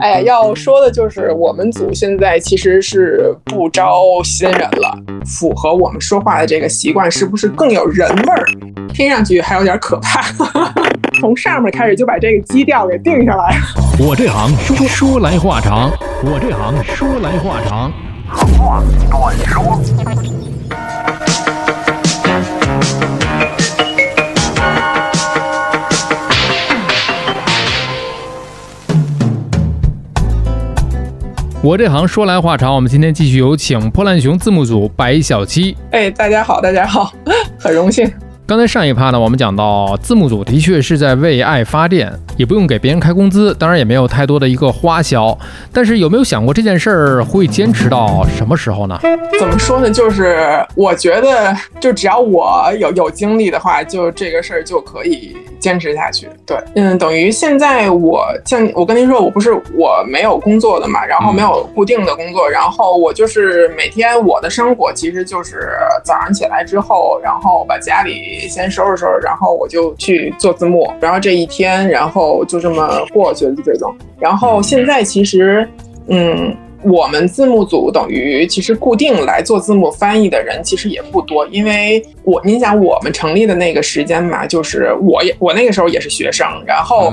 哎，要说的就是我们组现在其实是不招新人了，符合我们说话的这个习惯，是不是更有人味儿？听上去还有点可怕。从上面开始就把这个基调给定下来。我这行说说来话长，我这行说来话长。话短说。我这行说来话长，我们今天继续有请破烂熊字幕组白小七。哎，大家好，大家好，很荣幸。刚才上一趴呢，我们讲到字幕组的确是在为爱发电，也不用给别人开工资，当然也没有太多的一个花销。但是有没有想过这件事儿会坚持到什么时候呢？怎么说呢？就是我觉得，就只要我有有精力的话，就这个事儿就可以坚持下去。对，嗯，等于现在我像我跟您说，我不是我没有工作的嘛，然后没有固定的工作，然后我就是每天我的生活其实就是早上起来之后，然后把家里。先收拾收拾，然后我就去做字幕，然后这一天，然后就这么过去了这种。然后现在其实，嗯，我们字幕组等于其实固定来做字幕翻译的人其实也不多，因为我您想我们成立的那个时间嘛，就是我也我那个时候也是学生，然后。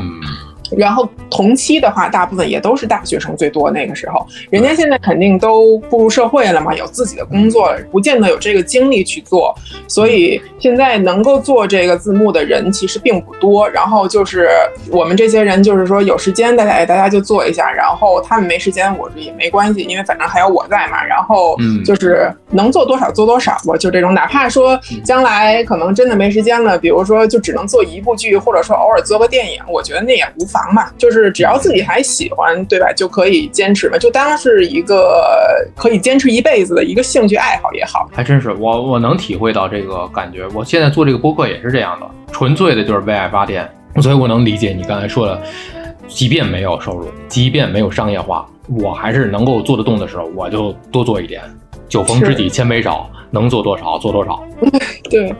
然后同期的话，大部分也都是大学生最多。那个时候，人家现在肯定都步入社会了嘛，有自己的工作，不见得有这个精力去做。所以现在能够做这个字幕的人其实并不多。然后就是我们这些人，就是说有时间大家大家就做一下，然后他们没时间，我说也没关系，因为反正还有我在嘛。然后就是能做多少做多少我，就这种。哪怕说将来可能真的没时间了，比如说就只能做一部剧，或者说偶尔做个电影，我觉得那也无。忙嘛，就是只要自己还喜欢，对吧？就可以坚持嘛，就当是一个可以坚持一辈子的一个兴趣爱好也好。还真是，我我能体会到这个感觉。我现在做这个播客也是这样的，纯粹的就是为爱发电。所以我能理解你刚才说的，即便没有收入，即便没有商业化，我还是能够做得动的时候，我就多做一点。酒逢知己千杯少，能做多少做多少。对，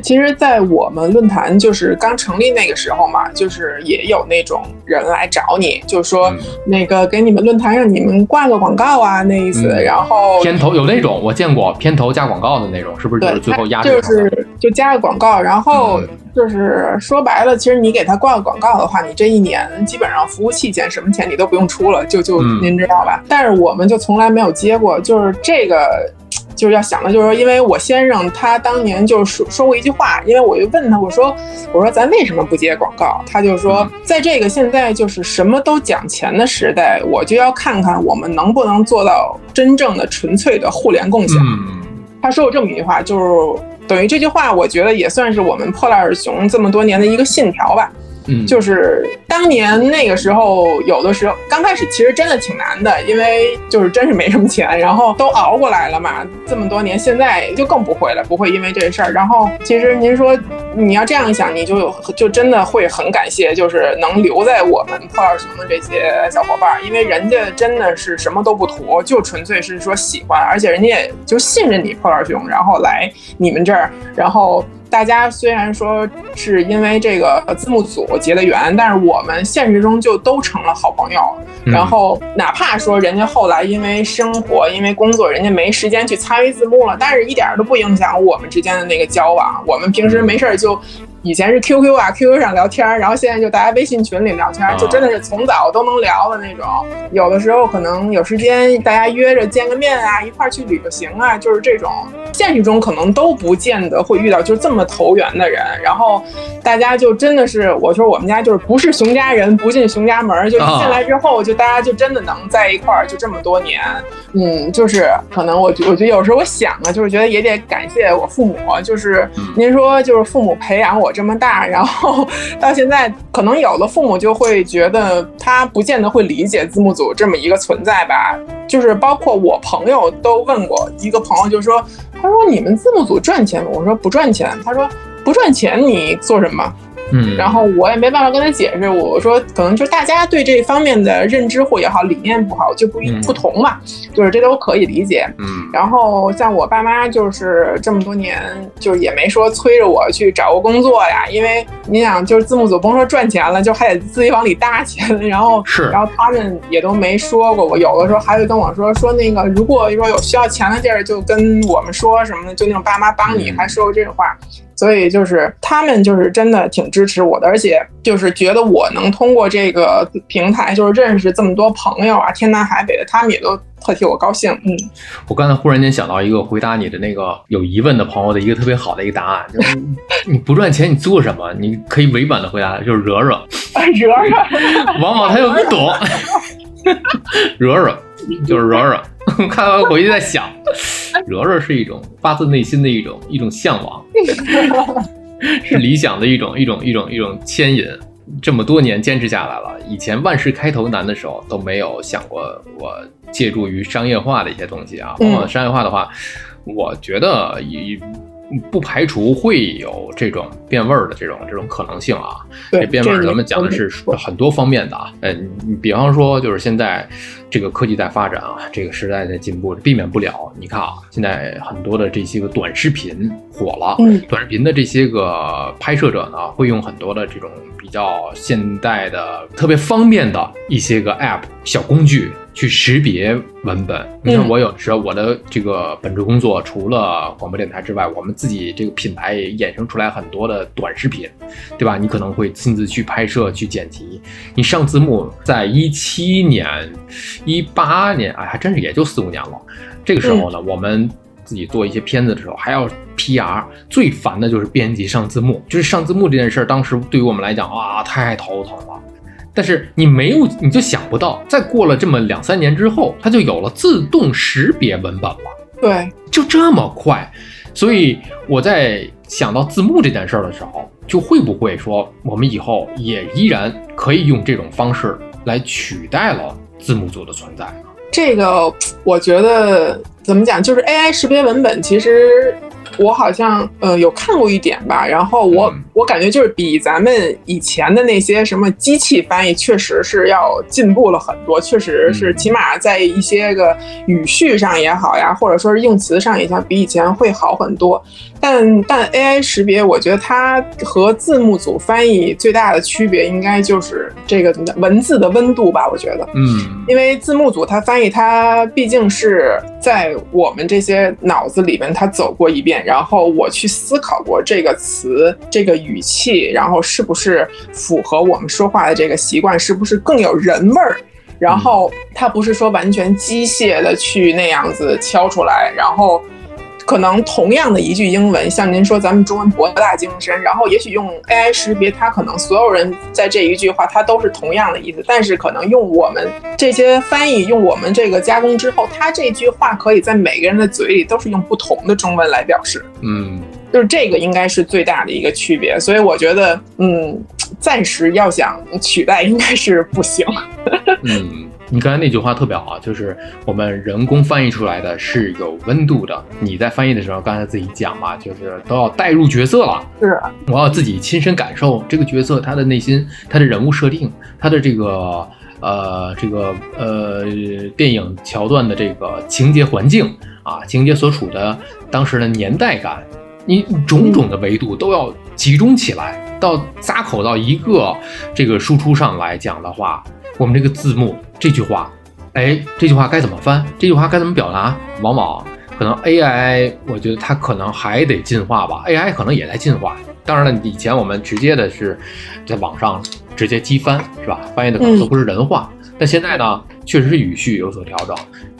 其实，在我们论坛就是刚成立那个时候嘛，就是也有那种人来找你，就说那个给你们论坛上你们挂个广告啊，那意思。然后片头有那种我见过片头加广告的那种，是不是就是最后压就是就加个广告，然后就是说白了，其实你给他挂个广告的话，你这一年基本上服务器钱什么钱你都不用出了，就就您知道吧？但是我们就从来没有接过，就是这个。就是要想的，就是说，因为我先生他当年就说说过一句话，因为我就问他，我说，我说咱为什么不接广告？他就说，在这个现在就是什么都讲钱的时代，我就要看看我们能不能做到真正的纯粹的互联共享。他说过这么一句话，就是等于这句话，我觉得也算是我们破烂儿熊这么多年的一个信条吧。嗯，就是当年那个时候，有的时候刚开始其实真的挺难的，因为就是真是没什么钱，然后都熬过来了嘛。这么多年，现在就更不会了，不会因为这事儿。然后其实您说你要这样想，你就就真的会很感谢，就是能留在我们破二熊的这些小伙伴，因为人家真的是什么都不图，就纯粹是说喜欢，而且人家也就信任你破二熊，然后来你们这儿，然后。大家虽然说是因为这个字幕组结的缘，但是我们现实中就都成了好朋友。然后哪怕说人家后来因为生活、因为工作，人家没时间去参与字幕了，但是一点都不影响我们之间的那个交往。我们平时没事儿就。以前是 QQ 啊，QQ 上聊天，然后现在就大家微信群里聊天，就真的是从早都能聊的那种。有的时候可能有时间，大家约着见个面啊，一块儿去旅个行啊，就是这种。现实中可能都不见得会遇到就这么投缘的人。然后大家就真的是，我说我们家就是不是熊家人不进熊家门，就一进来之后，就大家就真的能在一块儿，就这么多年。嗯，就是可能我我觉得有时候我想啊，就是觉得也得感谢我父母，就是您说就是父母培养我。这么大，然后 到现在，可能有的父母就会觉得他不见得会理解字幕组这么一个存在吧。就是包括我朋友都问过一个朋友，就说：“他说你们字幕组赚钱吗？”我说：“不赚钱。”他说：“不赚钱你做什么？”嗯，然后我也没办法跟他解释，我说可能就大家对这方面的认知或也好，理念不好就不一嗯不同嘛，就是这都可以理解。嗯然后像我爸妈就是这么多年，就是也没说催着我去找个工作呀，因为你想，就是字幕组甭说赚钱了，就还得自己往里搭钱，然后是然后他们也都没说过，我有的时候还会跟我说说那个，如果说有需要钱的地儿，就跟我们说什么的，就那种爸妈帮你，嗯还说过这种话。所以就是他们就是真的挺支持我的，而且就是觉得我能通过这个平台就是认识这么多朋友啊，天南海北的，他们也都特替我高兴。嗯，我刚才忽然间想到一个回答你的那个有疑问的朋友的一个特别好的一个答案，就是 你不赚钱你做什么？你可以委婉的回答，就是惹惹，惹惹。往往他又不懂，惹惹就是惹惹。看完回去再想，柔柔是一种发自内心的一种一种向往，是理想的一种一种一种一种牵引。这么多年坚持下来了，以前万事开头难的时候都没有想过我借助于商业化的一些东西啊。嗯往往商业化的话，我觉得也不排除会有这种变味儿的这种这种可能性啊。这变味儿咱们讲的是很多方面的啊，嗯，比方说就是现在这个科技在发展啊，这个时代在进步，避免不了。你看啊，现在很多的这些个短视频火了，嗯短视频的这些个拍摄者呢，会用很多的这种比较现代的、特别方便的一些个 app 小工具去识别文本。你看，嗯我有时候我的这个本职工作，除了广播电台之外，我们自己这个品牌也衍生出来很多的短视频，对吧？你可能会亲自去拍摄、去剪辑，你上字幕，在一七年、一八年，哎，还真是也就四五年了。这个时候呢，我们自己做一些片子的时候，还要 PR，最烦的就是编辑上字幕，就是上字幕这件事儿，当时对于我们来讲啊，太头疼了。但是你没有，你就想不到，再过了这么两三年之后，它就有了自动识别文本了。对，就这么快，所以我在想到字幕这件事儿的时候，就会不会说我们以后也依然可以用这种方式来取代了字幕组的存在呢？这个我觉得怎么讲，就是 AI 识别文本，其实我好像呃有看过一点吧，然后我、嗯。我感觉就是比咱们以前的那些什么机器翻译，确实是要进步了很多，确实是嗯。起码在一些个语序上也好呀，或者说是用词上也像，比以前会好很多。但但 AI 识别，我觉得它和字幕组翻译最大的区别，应该就是这个文字的温度吧，我觉得。嗯因为字幕组它翻译，它毕竟是在我们这些脑子里面，它走过一遍，然后我去思考过这个词、这个语气，然后是不是符合我们说话的这个习惯，是不是更有人味儿。然后它不是说完全机械的去那样子敲出来，然后可能同样的一句英文，像您说咱们中文博大精深，然后也许用 AI 识别，它可能所有人在这一句话它都是同样的意思，但是可能用我们这些翻译，用我们这个加工之后，它这句话可以在每个人的嘴里都是用不同的中文来表示。嗯就是这个应该是最大的一个区别，所以我觉得，嗯，暂时要想取代应该是不行。嗯，你刚才那句话特别好，就是我们人工翻译出来的是有温度的。你在翻译的时候，刚才自己讲嘛，就是都要带入角色了。是，我要自己亲身感受这个角色他的内心、他的人物设定、他的这个呃这个呃电影桥段的这个情节环境啊，情节所处的当时的年代感，你种种的维度都要集中起来，到扎口到一个这个输出上来讲的话，我们这个字幕这句话，哎，这句话该怎么翻？这句话该怎么表达？往往可能 AI，我觉得它可能还得进化吧，AI 可能也在进化。当然了，以前我们直接的是在网上直接机翻，是吧？翻译的可能都不是人话。但现在呢，确实是语序有所调整。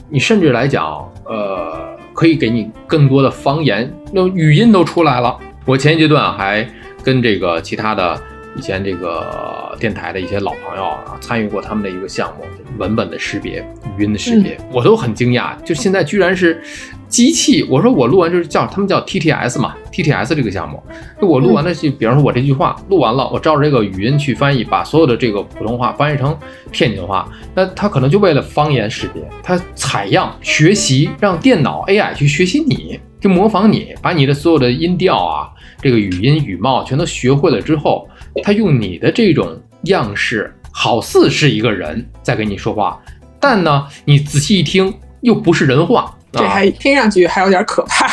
你甚至来讲，呃，可以给你更多的方言，那语音都出来了。我前一阶段还跟这个其他的以前这个电台的一些老朋友啊，参与过他们的一个项目，文本的识别、语音的识别，我都很惊讶，就现在居然是机器。我说我录完就是叫他们叫 TTS 嘛，TTS 这个项目，就我录完的是，比方说我这句话录完了，我照着这个语音去翻译，把所有的这个普通话翻译成天津话，那他可能就为了方言识别，他采样学习，让电脑 AI 去学习你，就模仿你，把你的所有的音调啊，这个语音语貌全都学会了之后，他用你的这种样式，好似是一个人在跟你说话，但呢，你仔细一听又不是人话。这还听上去还有点可怕。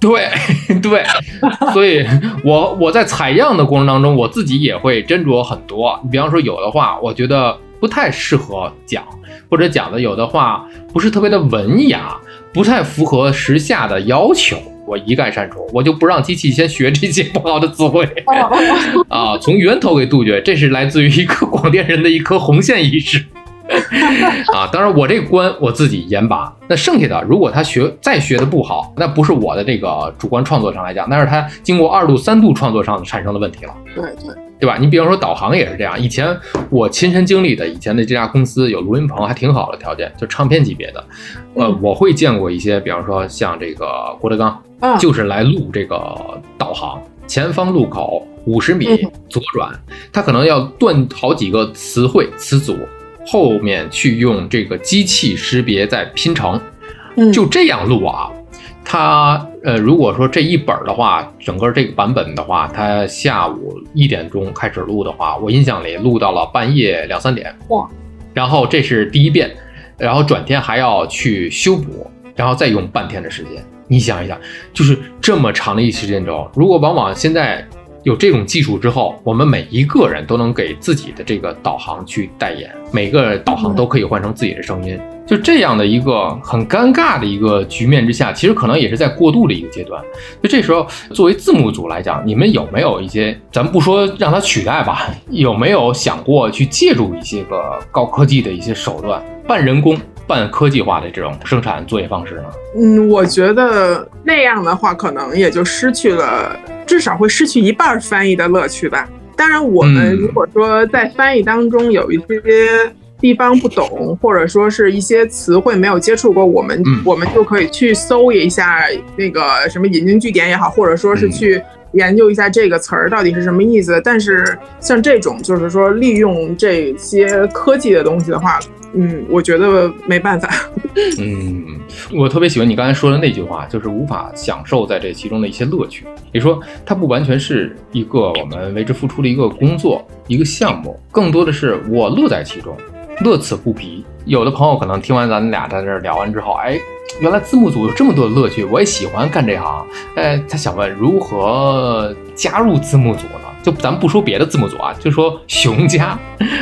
对 对，所以我我在采样的过程当中，我自己也会斟酌很多。你比方说，有的话我觉得不太适合讲，或者讲的有的话不是特别的文雅，不太符合时下的要求，我一概删除，我就不让机器先学这些不好的词汇 啊，从源头给杜绝。这是来自于一个广电人的一颗红线意识。啊，当然我这个关我自己严把。那剩下的，如果他学再学的不好，那不是我的这个主观创作上来讲，那是他经过二度、三度创作上产生的问题了。对对，对吧？你比方说导航也是这样。以前我亲身经历的，以前的这家公司有录音棚，还挺好的条件，就唱片级别的。呃，我会见过一些，比方说像这个郭德纲，就是来录这个导航，前方路口五十米左转，他可能要断好几个词汇词组。后面去用这个机器识别再拼成，就这样录啊。它呃，如果说这一本的话，整个这个版本的话，它下午一点钟开始录的话，我印象里录到了半夜两三点。哇！然后这是第一遍，然后转天还要去修补，然后再用半天的时间。你想一想，就是这么长的一时间轴，如果往往现在。有这种技术之后，我们每一个人都能给自己的这个导航去代言，每个导航都可以换成自己的声音。就这样的一个很尴尬的一个局面之下，其实可能也是在过渡的一个阶段。就这时候，作为字幕组来讲，你们有没有一些，咱不说让它取代吧，有没有想过去借助一些个高科技的一些手段，半人工、半科技化的这种生产作业方式呢？嗯，我觉得那样的话，可能也就失去了。至少会失去一半翻译的乐趣吧。当然，我们如果说在翻译当中有一些地方不懂，或者说是一些词汇没有接触过，我们我们就可以去搜一下那个什么引经据典也好，或者说是去研究一下这个词儿到底是什么意思。但是像这种就是说利用这些科技的东西的话，嗯，我觉得没办法。嗯，我特别喜欢你刚才说的那句话，就是无法享受在这其中的一些乐趣。你说它不完全是一个我们为之付出的一个工作、一个项目，更多的是我乐在其中，乐此不疲。有的朋友可能听完咱们俩在这聊完之后，哎，原来字幕组有这么多的乐趣，我也喜欢干这行。哎，他想问如何加入字幕组呢？就咱们不说别的字幕组啊，就说熊家啊，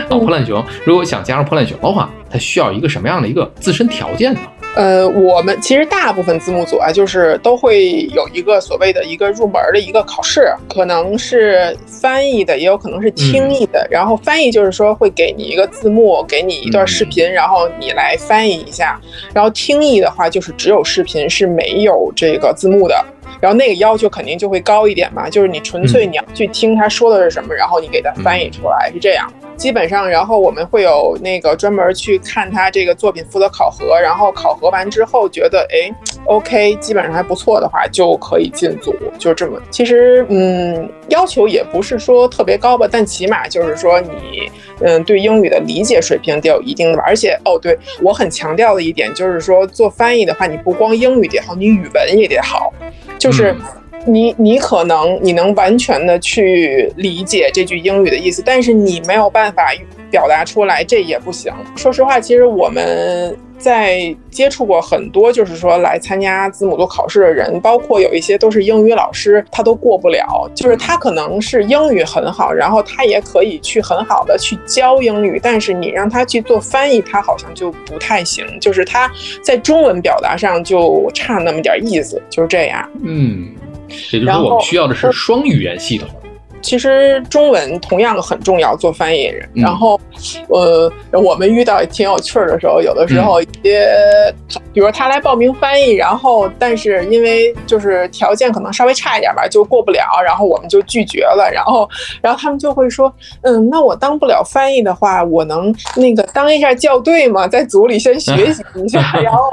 破烂熊，如果想加入破烂熊的话，他需要一个什么样的一个自身条件呢？呃，我们其实大部分字幕组啊，就是都会有一个所谓的一个入门的一个考试，可能是翻译的，也有可能是听译的。然后翻译就是说会给你一个字幕，给你一段视频，然后你来翻译一下。然后听译的话，就是只有视频是没有这个字幕的。然后那个要求肯定就会高一点嘛，就是你纯粹你要去听他说的是什么，然后你给他翻译出来是这样。基本上，然后我们会有那个专门去看他这个作品负责考核，然后考核完之后觉得哎，OK，基本上还不错的话就可以进组，就这么。其实嗯，要求也不是说特别高吧，但起码就是说你嗯对英语的理解水平得有一定的吧。而且哦，对我很强调的一点就是说做翻译的话，你不光英语得好，你语文也得好，就是。你你可能你能完全的去理解这句英语的意思，但是你没有办法表达出来，这也不行。说实话，其实我们在接触过很多，就是说来参加字母组考试的人，包括有一些都是英语老师，他都过不了。就是他可能是英语很好，然后他也可以去很好的去教英语，但是你让他去做翻译，他好像就不太行。就是他在中文表达上就差那么点意思，就是这样。嗯。也就是说，我们需要的是双语言系统。其实中文同样很重要，做翻译人。然后，呃，我们遇到挺有趣儿的时候，有的时候一些，比如他来报名翻译，然后但是因为就是条件可能稍微差一点吧，就过不了，然后我们就拒绝了。然后，然后他们就会说，嗯，那我当不了翻译的话，我能那个当一下校对吗？在组里先学习一下，然后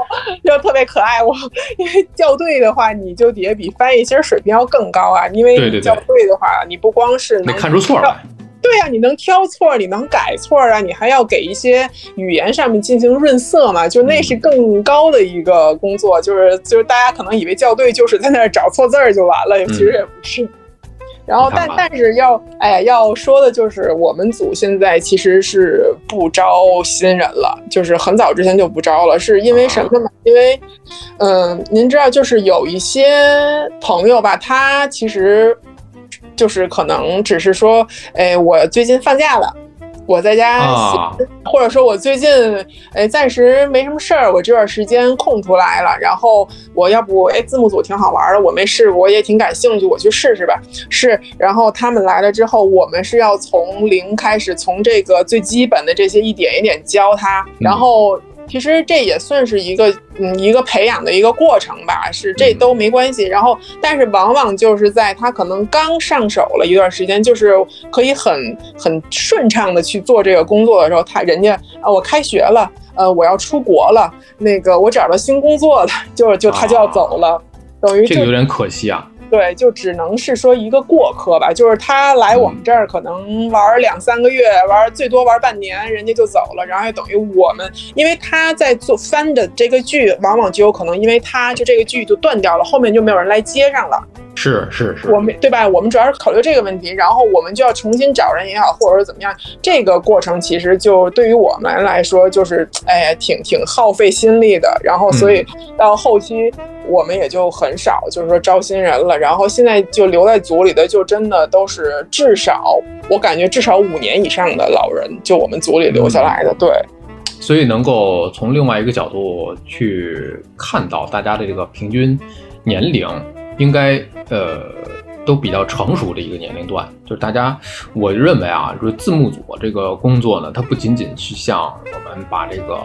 就特别可爱。我因为校对的话，你就得比翻译其实水平要更高啊，因为校对的话，你不光光是能看出错来，对呀，你能挑错，你能改错啊，你还要给一些语言上面进行润色嘛，就那是更高的一个工作，就是就是大家可能以为校对就是在那儿找错字儿就完了，其实也不是。然后但但是要哎呀要说的就是我们组现在其实是不招新人了，就是很早之前就不招了，是因为什么呢？因为嗯，您知道就是有一些朋友吧，他其实就是可能只是说，哎，我最近放假了。我在家写，或者说我最近哎暂时没什么事儿，我这段时间空出来了，然后我要不哎字幕组挺好玩的，我没试过，我也挺感兴趣，我去试试吧。是，然后他们来了之后，我们是要从零开始，从这个最基本的这些一点一点教他，然后。其实这也算是一个嗯一个培养的一个过程吧，是这都没关系。然后，但是往往就是在他可能刚上手了一段时间，就是可以很很顺畅的去做这个工作的时候，他人家啊我开学了，呃我要出国了，那个我找到新工作了，就就他就要走了，等于这个有点可惜啊。对，就只能是说一个过客吧，就是他来我们这儿可能玩两三个月，玩最多玩半年，人家就走了，然后等于我们，因为他在做翻的这个剧，往往就有可能因为他就这个剧就断掉了，后面就没有人来接上了。是是是，我们对吧？我们主要是考虑这个问题，然后我们就要重新找人也好，或者说怎么样，这个过程其实就对于我们来说，就是哎，挺挺耗费心力的。然后所以到后期我们也就很少，就是说招新人了。然后现在就留在组里的，就真的都是至少我感觉至少五年以上的老人，就我们组里留下来的。对，所以能够从另外一个角度去看到大家的这个平均年龄。应该呃都比较成熟的一个年龄段，就是大家，我认为啊，就是字幕组这个工作呢，它不仅仅是像我们把这个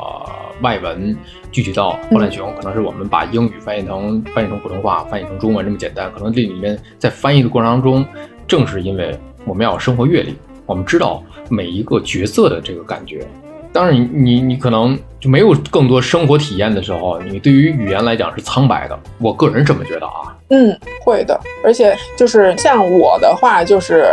外文具体到《火烂熊》，可能是我们把英语翻译成翻译成普通话，翻译成中文这么简单。可能这里面在翻译的过程当中，正是因为我们要有生活阅历，我们知道每一个角色的这个感觉。当然，你你你可能就没有更多生活体验的时候，你对于语言来讲是苍白的。我个人这么觉得啊。嗯，会的。而且就是像我的话，就是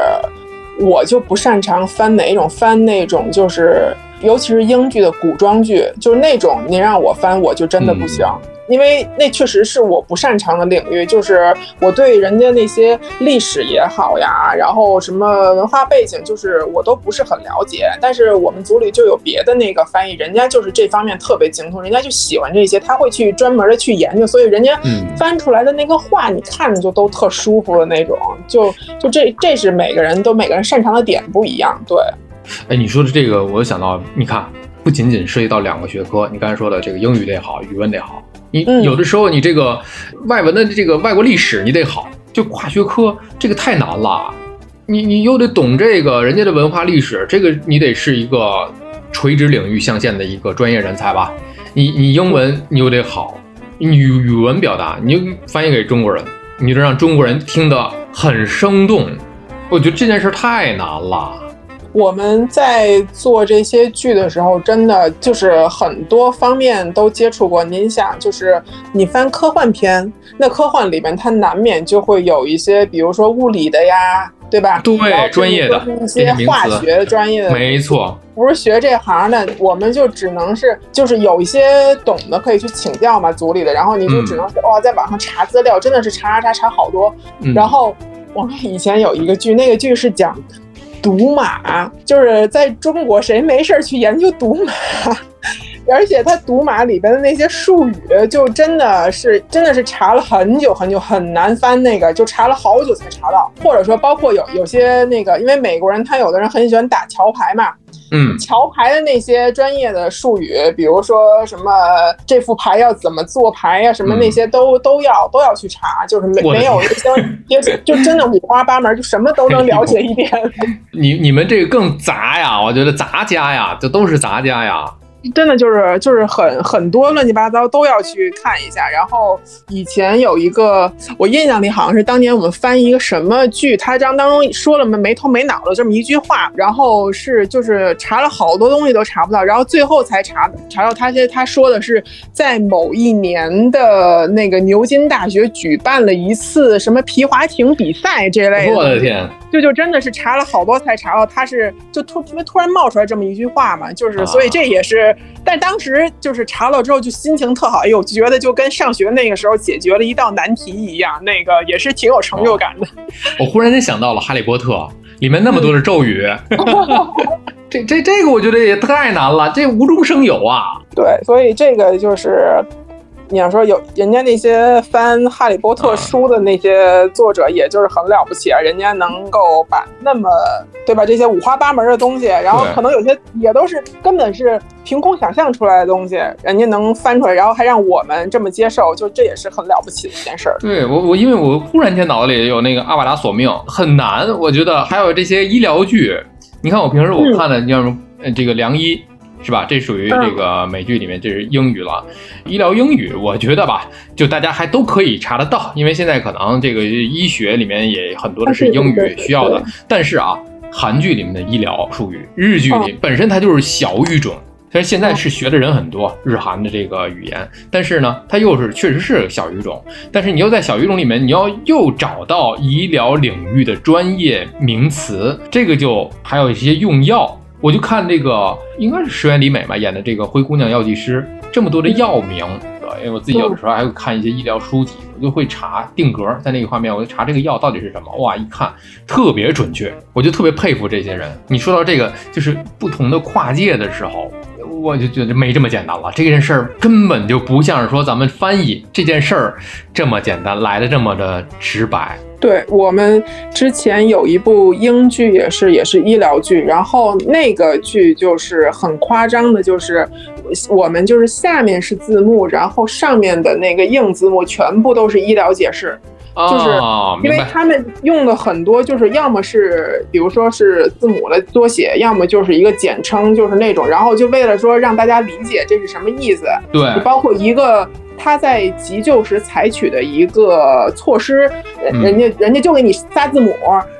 我就不擅长翻哪一种翻那种，就是尤其是英剧的古装剧，就是那种你让我翻，我就真的不行。因为那确实是我不擅长的领域，就是我对人家那些历史也好呀，然后什么文化背景，就是我都不是很了解。但是我们组里就有别的那个翻译，人家就是这方面特别精通，人家就喜欢这些，他会去专门的去研究，所以人家翻出来的那个话，你看着就都特舒服的那种。就就这，这是每个人都每个人擅长的点不一样。对，哎，你说的这个，我想到，你看，不仅仅涉及到两个学科，你刚才说的这个英语得好，语文得好。你有的时候，你这个外文的这个外国历史你得好，就跨学科这个太难了。你你又得懂这个人家的文化历史，这个你得是一个垂直领域象限的一个专业人才吧。你你英文你又得好，语语文表达你就翻译给中国人，你就让中国人听得很生动。我觉得这件事太难了。我们在做这些剧的时候，真的就是很多方面都接触过。您想，就是你翻科幻片，那科幻里面它难免就会有一些，比如说物理的呀，对吧？对，专业的一些化学专业的，没错。不是学这行的，我们就只能是，就是有一些懂的可以去请教嘛，组里的。然后你就只能是哇，在网上查资料，真的是查查查查好多。然后我们以前有一个剧，那个剧是讲。赌马就是在中国，谁没事儿去研究赌马？而且他赌马里边的那些术语，就真的是真的是查了很久很久，很难翻。那个就查了好久才查到。或者说，包括有有些那个，因为美国人他有的人很喜欢打桥牌嘛。嗯，桥牌的那些专业的术语，比如说什么这副牌要怎么做牌呀，什么那些都都要都要去查，就是没没有一些就真的五花八门，就什么都能了解一点。你你们这个更杂呀，我觉得杂家呀，这都是杂家呀。真的就是就是很很多乱七八糟都要去看一下。然后以前有一个，我印象里好像是当年我们翻一个什么剧，他章当中说了没没头没脑的这么一句话，然后是就是查了好多东西都查不到，然后最后才查查到他他说的是在某一年的那个牛津大学举办了一次什么皮划艇比赛这类的。我的天！就就真的是查了好多才查到他是就突因为突然冒出来这么一句话嘛，就是所以这也是。是，但当时就是查了之后就心情特好，哎呦，就觉得就跟上学那个时候解决了一道难题一样，那个也是挺有成就感的。我忽然间想到了《哈利波特》里面那么多的咒语，这这这个我觉得也太难了，这无中生有啊。对，所以这个就是。你要说有人家那些翻《哈利波特》书的那些作者，也就是很了不起啊！人家能够把那么对吧这些五花八门的东西，然后可能有些也都是根本是凭空想象出来的东西，人家能翻出来，然后还让我们这么接受，就这也是很了不起的一件事儿。对我我因为我忽然间脑子里有那个《阿瓦达索命》，很难，我觉得还有这些医疗剧，你看我平时我看的，你像这个良医。是吧？这属于这个美剧里面，这是英语了。医疗英语，我觉得吧，就大家还都可以查得到，因为现在可能这个医学里面也很多的是英语需要的。但是啊，韩剧里面的医疗术语，日剧里本身它就是小语种，但是现在是学的人很多，日韩的这个语言。但是呢，它又是确实是小语种。但是你又在小语种里面，你要又找到医疗领域的专业名词，这个就还有一些用药。我就看这个，应该是石原里美吧演的这个灰姑娘药剂师，这么多的药名，因为我自己有的时候还会看一些医疗书籍，我就会查定格，在那个画面我就查这个药到底是什么，哇，一看特别准确，我就特别佩服这些人。你说到这个，就是不同的跨界的时候。我就觉得没这么简单了，这件事儿根本就不像是说咱们翻译这件事儿这么简单，来的这么的直白。对我们之前有一部英剧，也是也是医疗剧，然后那个剧就是很夸张的，就是我们就是下面是字幕，然后上面的那个硬字幕全部都是医疗解释。就是因为他们用的很多，就是要么是比如说是字母的缩写，要么就是一个简称，就是那种，然后就为了说让大家理解这是什么意思。对，包括一个。他在急救时采取的一个措施，人家人家就给你仨字母，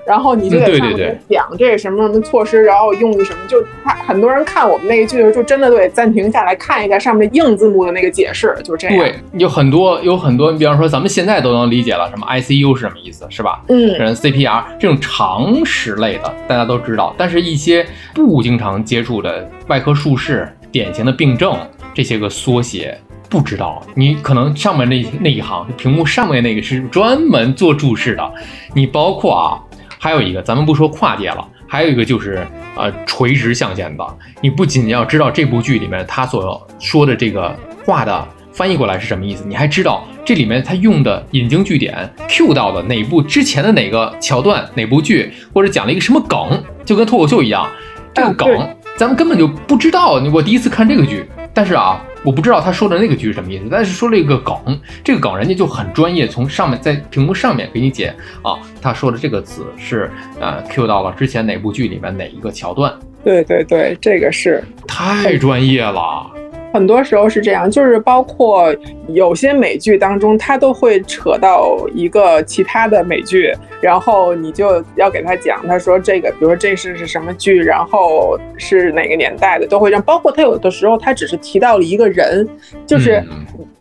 然后你就得上面讲这是什么什么措施，然后用什么，就他很多人看我们那个剧的时候，就真的得暂停下来看一下上面硬字幕的那个解释，就是这样。对，有很多有很多，你比方说咱们现在都能理解了，什么 ICU 是什么意思，是吧？嗯，CPR 这种常识类的大家都知道，但是一些不经常接触的外科术式，典型的病症这些个缩写。不知道，你可能上面那那一行，屏幕上面那个是专门做注释的。你包括啊，还有一个，咱们不说跨界了，还有一个就是呃垂直象限的。你不仅要知道这部剧里面他所说的这个话的翻译过来是什么意思，你还知道这里面他用的引经据典 Q 到的哪部之前的哪个桥段，哪部剧或者讲了一个什么梗，就跟脱口秀一样，这个梗咱们根本就不知道。我第一次看这个剧，但是啊。我不知道他说的那个句是什么意思，但是说了一个梗，这个梗人家就很专业，从上面在屏幕上面给你解啊，他说的这个词是呃 Q 到了之前哪部剧里面哪一个桥段？对对对，这个是太专业了。很多时候是这样，就是包括有些美剧当中，它都会扯到一个其他的美剧，然后你就要给他讲，他说这个，比如说这是是什么剧，然后是哪个年代的，都会让。包括他有的时候，他只是提到了一个人，就是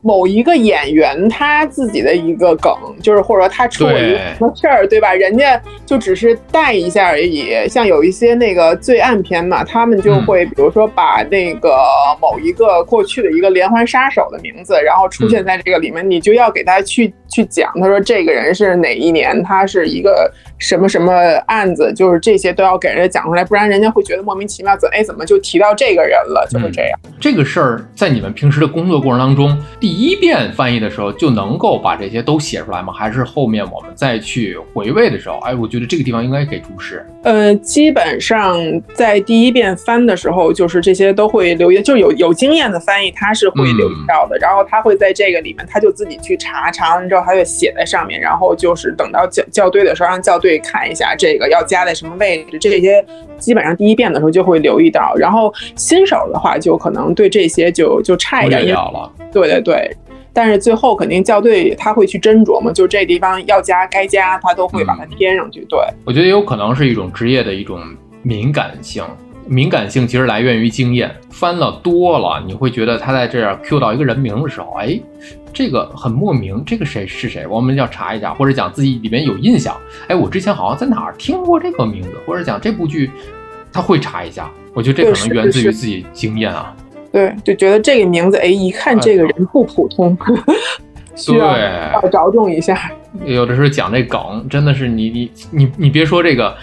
某一个演员他自己的一个梗，就是或者说他出了一个什么事儿，对吧？人家就只是带一下而已。像有一些那个罪案片嘛，他们就会比如说把那个某一个。过去的一个连环杀手的名字，然后出现在这个里面，你就要给他去去讲，他说这个人是哪一年，他是一个什么什么案子，就是这些都要给人家讲出来，不然人家会觉得莫名其妙，怎哎怎么就提到这个人了，就是这样。这个事儿在你们平时的工作过程当中，第一遍翻译的时候就能够把这些都写出来吗？还是后面我们再去回味的时候，哎，我觉得这个地方应该给注释。呃，基本上在第一遍翻的时候，就是这些都会留意，就有有经验的翻译他是会留意到的，然后他会在这个里面，他就自己去查，查完之后他就写在上面，然后就是等到校校对的时候，让校对看一下这个要加在什么位置，这些基本上第一遍的时候就会留意到，然后新手的话就可能对这些就就差一点了。对对对，但是最后肯定校对他会去斟酌嘛，就这地方要加该加，他都会把它添上去。对，我觉得有可能是一种职业的一种敏感性。敏感性其实来源于经验，翻了多了，你会觉得他在这儿 Q 到一个人名的时候，哎，这个很莫名，这个谁是谁？我们要查一下，或者讲自己里面有印象，哎，我之前好像在哪儿听过这个名字，或者讲这部剧，他会查一下。我觉得这可能源自于自己经验啊。对，就觉得这个名字，哎，一看这个人不普通，需要要着重一下。有的时候讲这梗，真的是你你你你别说这个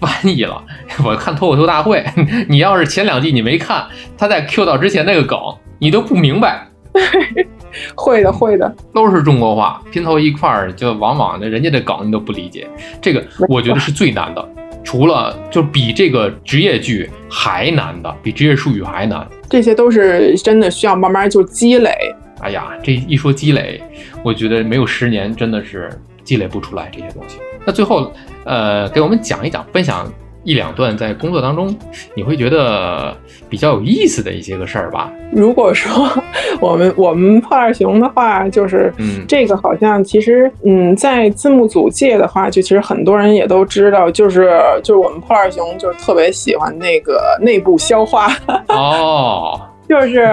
翻译了，我看脱口秀大会，你要是前两季你没看，他在 Q 到之前那个梗，你都不明白。会的，会的，都是中国话拼凑一块儿，就往往的人家的梗你都不理解。这个我觉得是最难的，除了就比这个职业剧还难的，比职业术语还难。这些都是真的需要慢慢就积累。哎呀，这一说积累，我觉得没有十年真的是积累不出来这些东西。那最后，呃，给我们讲一讲，分享。一两段在工作当中，你会觉得比较有意思的一些个事儿吧？如果说我们我们破二熊的话，就是嗯这个好像其实嗯，在字幕组界的话，就其实很多人也都知道，就是就是我们破二熊就是特别喜欢那个内部消化哦，就是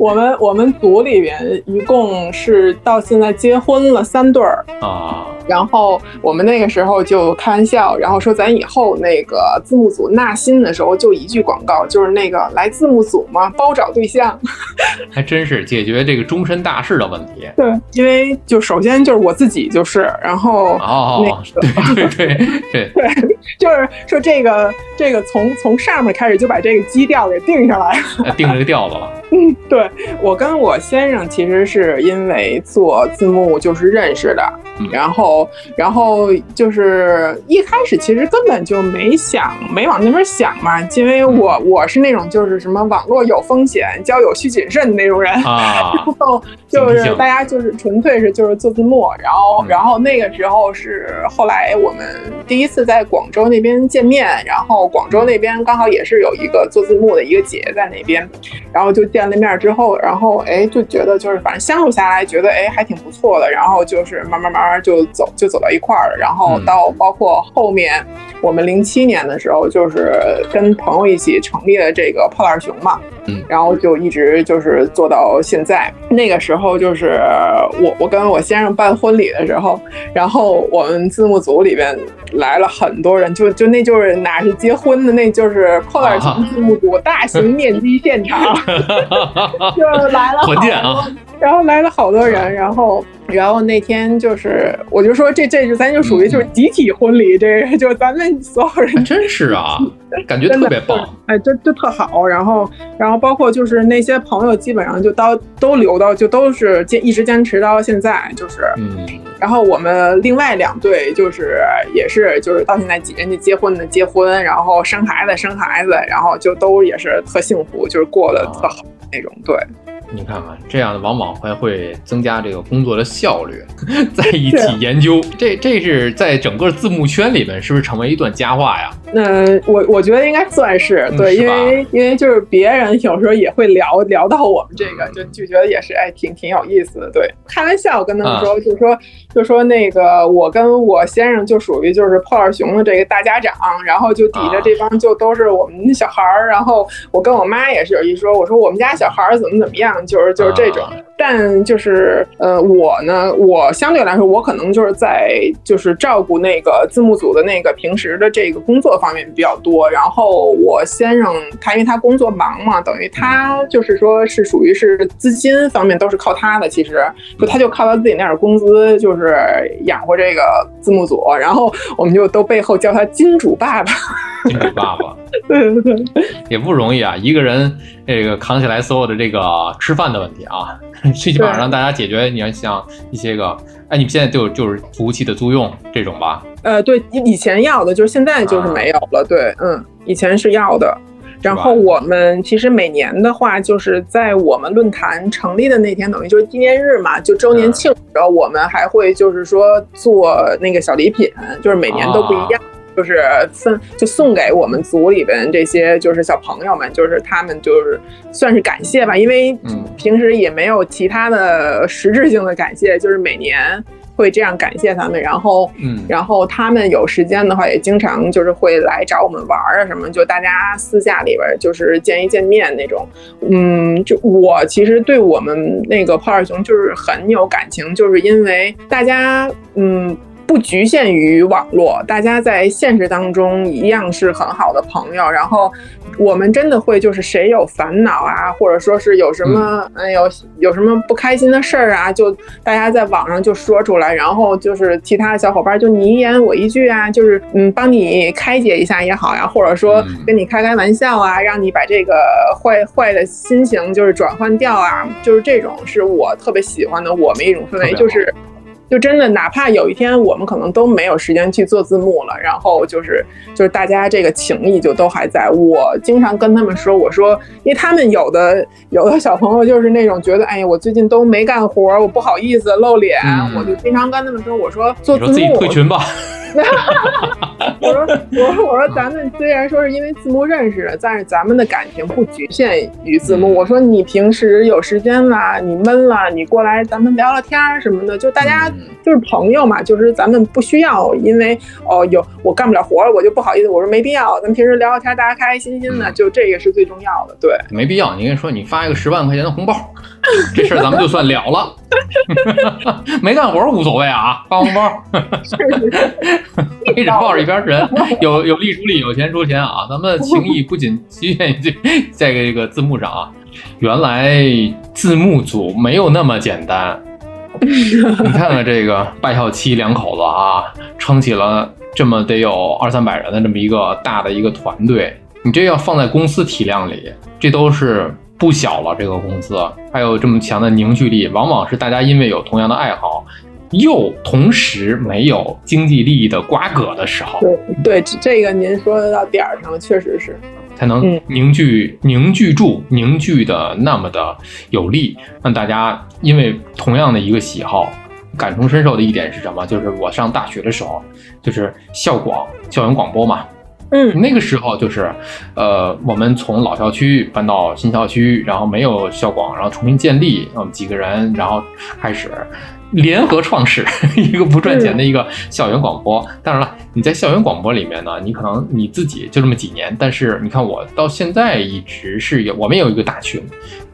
我 我们我们组里边一共是到现在结婚了三对儿啊。然后我们那个时候就开玩笑，然后说咱以后那个字幕组纳新的时候就一句广告，就是那个来字幕组嘛，包找对象。还真是解决这个终身大事的问题。对，因为就首先就是我自己就是，然后哦，对对对 对对，就是说这个这个从从上面开始就把这个基调给定下来了，定这个调子了。嗯，对我跟我先生其实是因为做字幕就是认识的，然后然后就是一开始其实根本就没想没往那边想嘛，因为我我是那种就是什么网络有风险，交友需谨慎的那种人啊，然后就是大家就是纯粹是就是做字幕，然后然后那个时候是后来我们第一次在广州那边见面，然后广州那边刚好也是有一个做字幕的一个姐在那边，然后就见。见了面之后，然后哎就觉得就是反正相处下来觉得哎还挺不错的，然后就是慢慢慢慢就走就走到一块儿了，然后到包括后面我们零七年的时候就是跟朋友一起成立了这个破烂熊嘛，嗯，然后就一直就是做到现在。那个时候就是我我跟我先生办婚礼的时候，然后我们字幕组里边来了很多人，就就那就是哪是结婚的，那就是破烂城字幕组大型 面基现场。就来了好多，然后来了好多人，然后，然后那天就是，我就说这这就咱就属于就是集体婚礼，这个就咱们所有人真是啊，感觉特别棒，哎，这这特好，然后，然后包括就是那些朋友，基本上就到都留到，就都是坚一直坚持到现在，就是，嗯，然后我们另外两对就是也是就是到现在人家结婚的结婚，然后生孩子生孩子，然后就都也是特幸福，就是过得特好。那种对，你看看这样的往往还会增加这个工作的效率，在一起研究，这这是在整个字幕圈里面是不是成为一段佳话呀？那，我我觉得应该算是对，因为因为就是别人有时候也会聊聊到我们这个，就就觉得也是哎挺挺有意思的。对，开玩笑跟他们说，就说就说那个我跟我先生就属于就是破烂熊的这个大家长，然后就底下这帮就都是我们小孩儿，然后我跟我妈也是有一说，我说我们家。小孩儿怎么怎么样，就是就是这种。但就是呃，我呢，我相对来说，我可能就是在就是照顾那个字幕组的那个平时的这个工作方面比较多。然后我先生他因为他工作忙嘛，等于他就是说是属于是资金方面都是靠他的。其实就他就靠他自己那点工资，就是养活这个字幕组。然后我们就都背后叫他金主爸爸。金主爸爸。对对对，也不容易啊，一个人这个扛起来所有的这个吃饭的问题啊，最起码让大家解决。你要像一些个，哎，你现在就就是服务器的租用这种吧？呃，对，以前要的，就是现在就是没有了。对，嗯，以前是要的。然后我们其实每年的话，就是在我们论坛成立的那天，等于就是纪念日嘛，就周年庆，然后我们还会就是说做那个小礼品，就是每年都不一样。就是分就送给我们组里边这些就是小朋友们，就是他们就是算是感谢吧，因为平时也没有其他的实质性的感谢，就是每年会这样感谢他们，然后嗯，然后他们有时间的话也经常就是会来找我们玩啊什么，就大家私下里边就是见一见面那种，嗯，就我其实对我们那个泡泡熊就是很有感情，就是因为大家嗯。不局限于网络，大家在现实当中一样是很好的朋友。然后我们真的会就是谁有烦恼啊，或者说是有什么哎有有什么不开心的事儿啊，就大家在网上就说出来，然后就是其他的小伙伴就你一言我一句啊，就是嗯帮你开解一下也好呀，或者说跟你开开玩笑啊，让你把这个坏坏的心情就是转换掉啊，就是这种是我特别喜欢的我们一种氛围，就是。就真的，哪怕有一天我们可能都没有时间去做字幕了，然后就是就是大家这个情谊就都还在。我经常跟他们说，我说，因为他们有的有的小朋友就是那种觉得，哎呀，我最近都没干活，我不好意思露脸，我就经常跟他们说，我说做字幕，退群吧。我说我说我说咱们虽然说是因为字幕认识的，但是咱们的感情不局限于字幕。我说你平时有时间啦，你闷了，你过来咱们聊聊天什么的，就大家。就是朋友嘛，就是咱们不需要，因为哦有我干不了活了，我就不好意思。我说没必要，咱们平时聊聊天，大家开开心心的，就这个是最重要的。对，没必要。你跟你说，你发一个十万块钱的红包，这事儿咱们就算了了。没干活无所谓啊，发红包，一直抱着一边人，有有力出力，有钱出钱啊。咱们情谊不仅局限于在这个字幕上啊，原来字幕组没有那么简单。你看看这个拜孝期两口子啊，撑起了这么得有二三百人的这么一个大的一个团队。你这要放在公司体量里，这都是不小了。这个公司还有这么强的凝聚力，往往是大家因为有同样的爱好，又同时没有经济利益的瓜葛的时候。对对，这个您说的到点儿上了，确实是。才能凝聚凝聚住凝聚的那么的有力，让大家因为同样的一个喜好感同身受的一点是什么？就是我上大学的时候，就是校广校园广播嘛，嗯，那个时候就是，呃，我们从老校区搬到新校区，然后没有校广，然后重新建立，我们几个人，然后开始。联合创始 一个不赚钱的一个校园广播。当然了，你在校园广播里面呢，你可能你自己就这么几年，但是你看我到现在一直是有，我们有一个大群，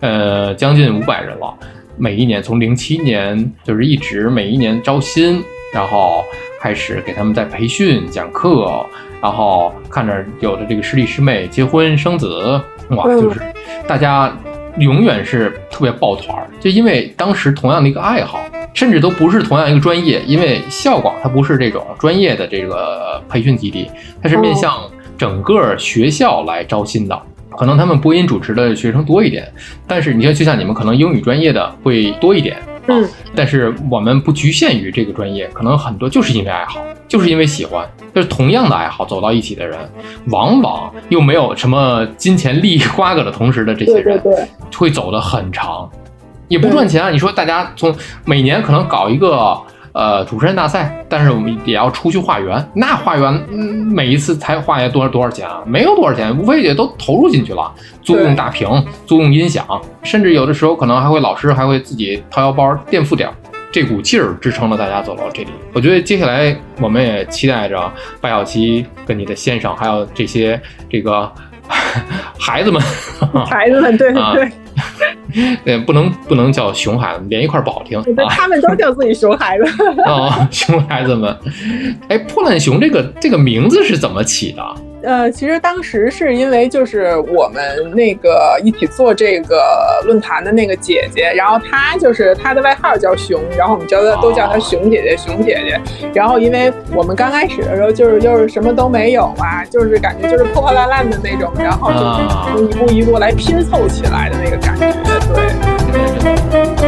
呃，将近五百人了。每一年从零七年就是一直每一年招新，然后开始给他们在培训讲课，然后看着有的这个师弟师妹结婚生子，哇，就是大家永远是特别抱团儿，就因为当时同样的一个爱好。甚至都不是同样一个专业，因为校广它不是这种专业的这个培训基地，它是面向整个学校来招新的。可能他们播音主持的学生多一点，但是你像就像你们可能英语专业的会多一点啊。但是我们不局限于这个专业，可能很多就是因为爱好，就是因为喜欢，就是同样的爱好走到一起的人，往往又没有什么金钱利益瓜葛的同时的这些人，会走得很长。也不赚钱啊！你说大家从每年可能搞一个呃主持人大赛，但是我们也要出去化缘，那化缘每一次才化缘多少多少钱啊？没有多少钱，无非也都投入进去了，租用大屏，租用音响，甚至有的时候可能还会老师还会自己掏腰包垫付点，这股劲儿支撑了大家走到这里。我觉得接下来我们也期待着白小七跟你的先生，还有这些这个孩子们，孩子们，对对。对，不能不能叫熊孩子，连一块不好听。他们都叫自己熊孩子。哦，熊孩子们。哎，破烂熊这个这个名字是怎么起的？呃，其实当时是因为就是我们那个一起做这个论坛的那个姐姐，然后她就是她的外号叫熊，然后我们叫她都叫她熊姐姐，熊姐姐。然后因为我们刚开始的时候就是就是什么都没有嘛，就是感觉就是破破烂烂的那种，然后就是一步一步来拼凑起来的那个感觉，对。